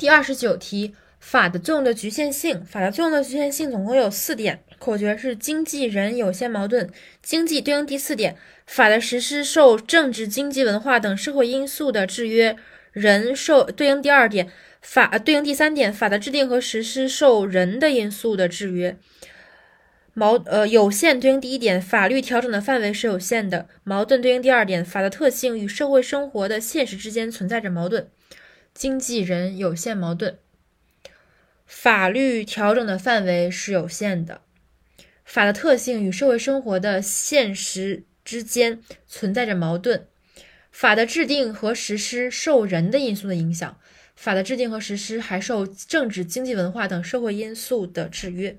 第二十九题，法的作用的局限性。法的作用的局限性总共有四点，口诀是经济人有限矛盾。经济对应第四点，法的实施受政治、经济、文化等社会因素的制约；人受对应第二点，法对应第三点，法的制定和实施受人的因素的制约。矛呃有限对应第一点，法律调整的范围是有限的；矛盾对应第二点，法的特性与社会生活的现实之间存在着矛盾。经纪人有限矛盾，法律调整的范围是有限的，法的特性与社会生活的现实之间存在着矛盾，法的制定和实施受人的因素的影响，法的制定和实施还受政治、经济、文化等社会因素的制约。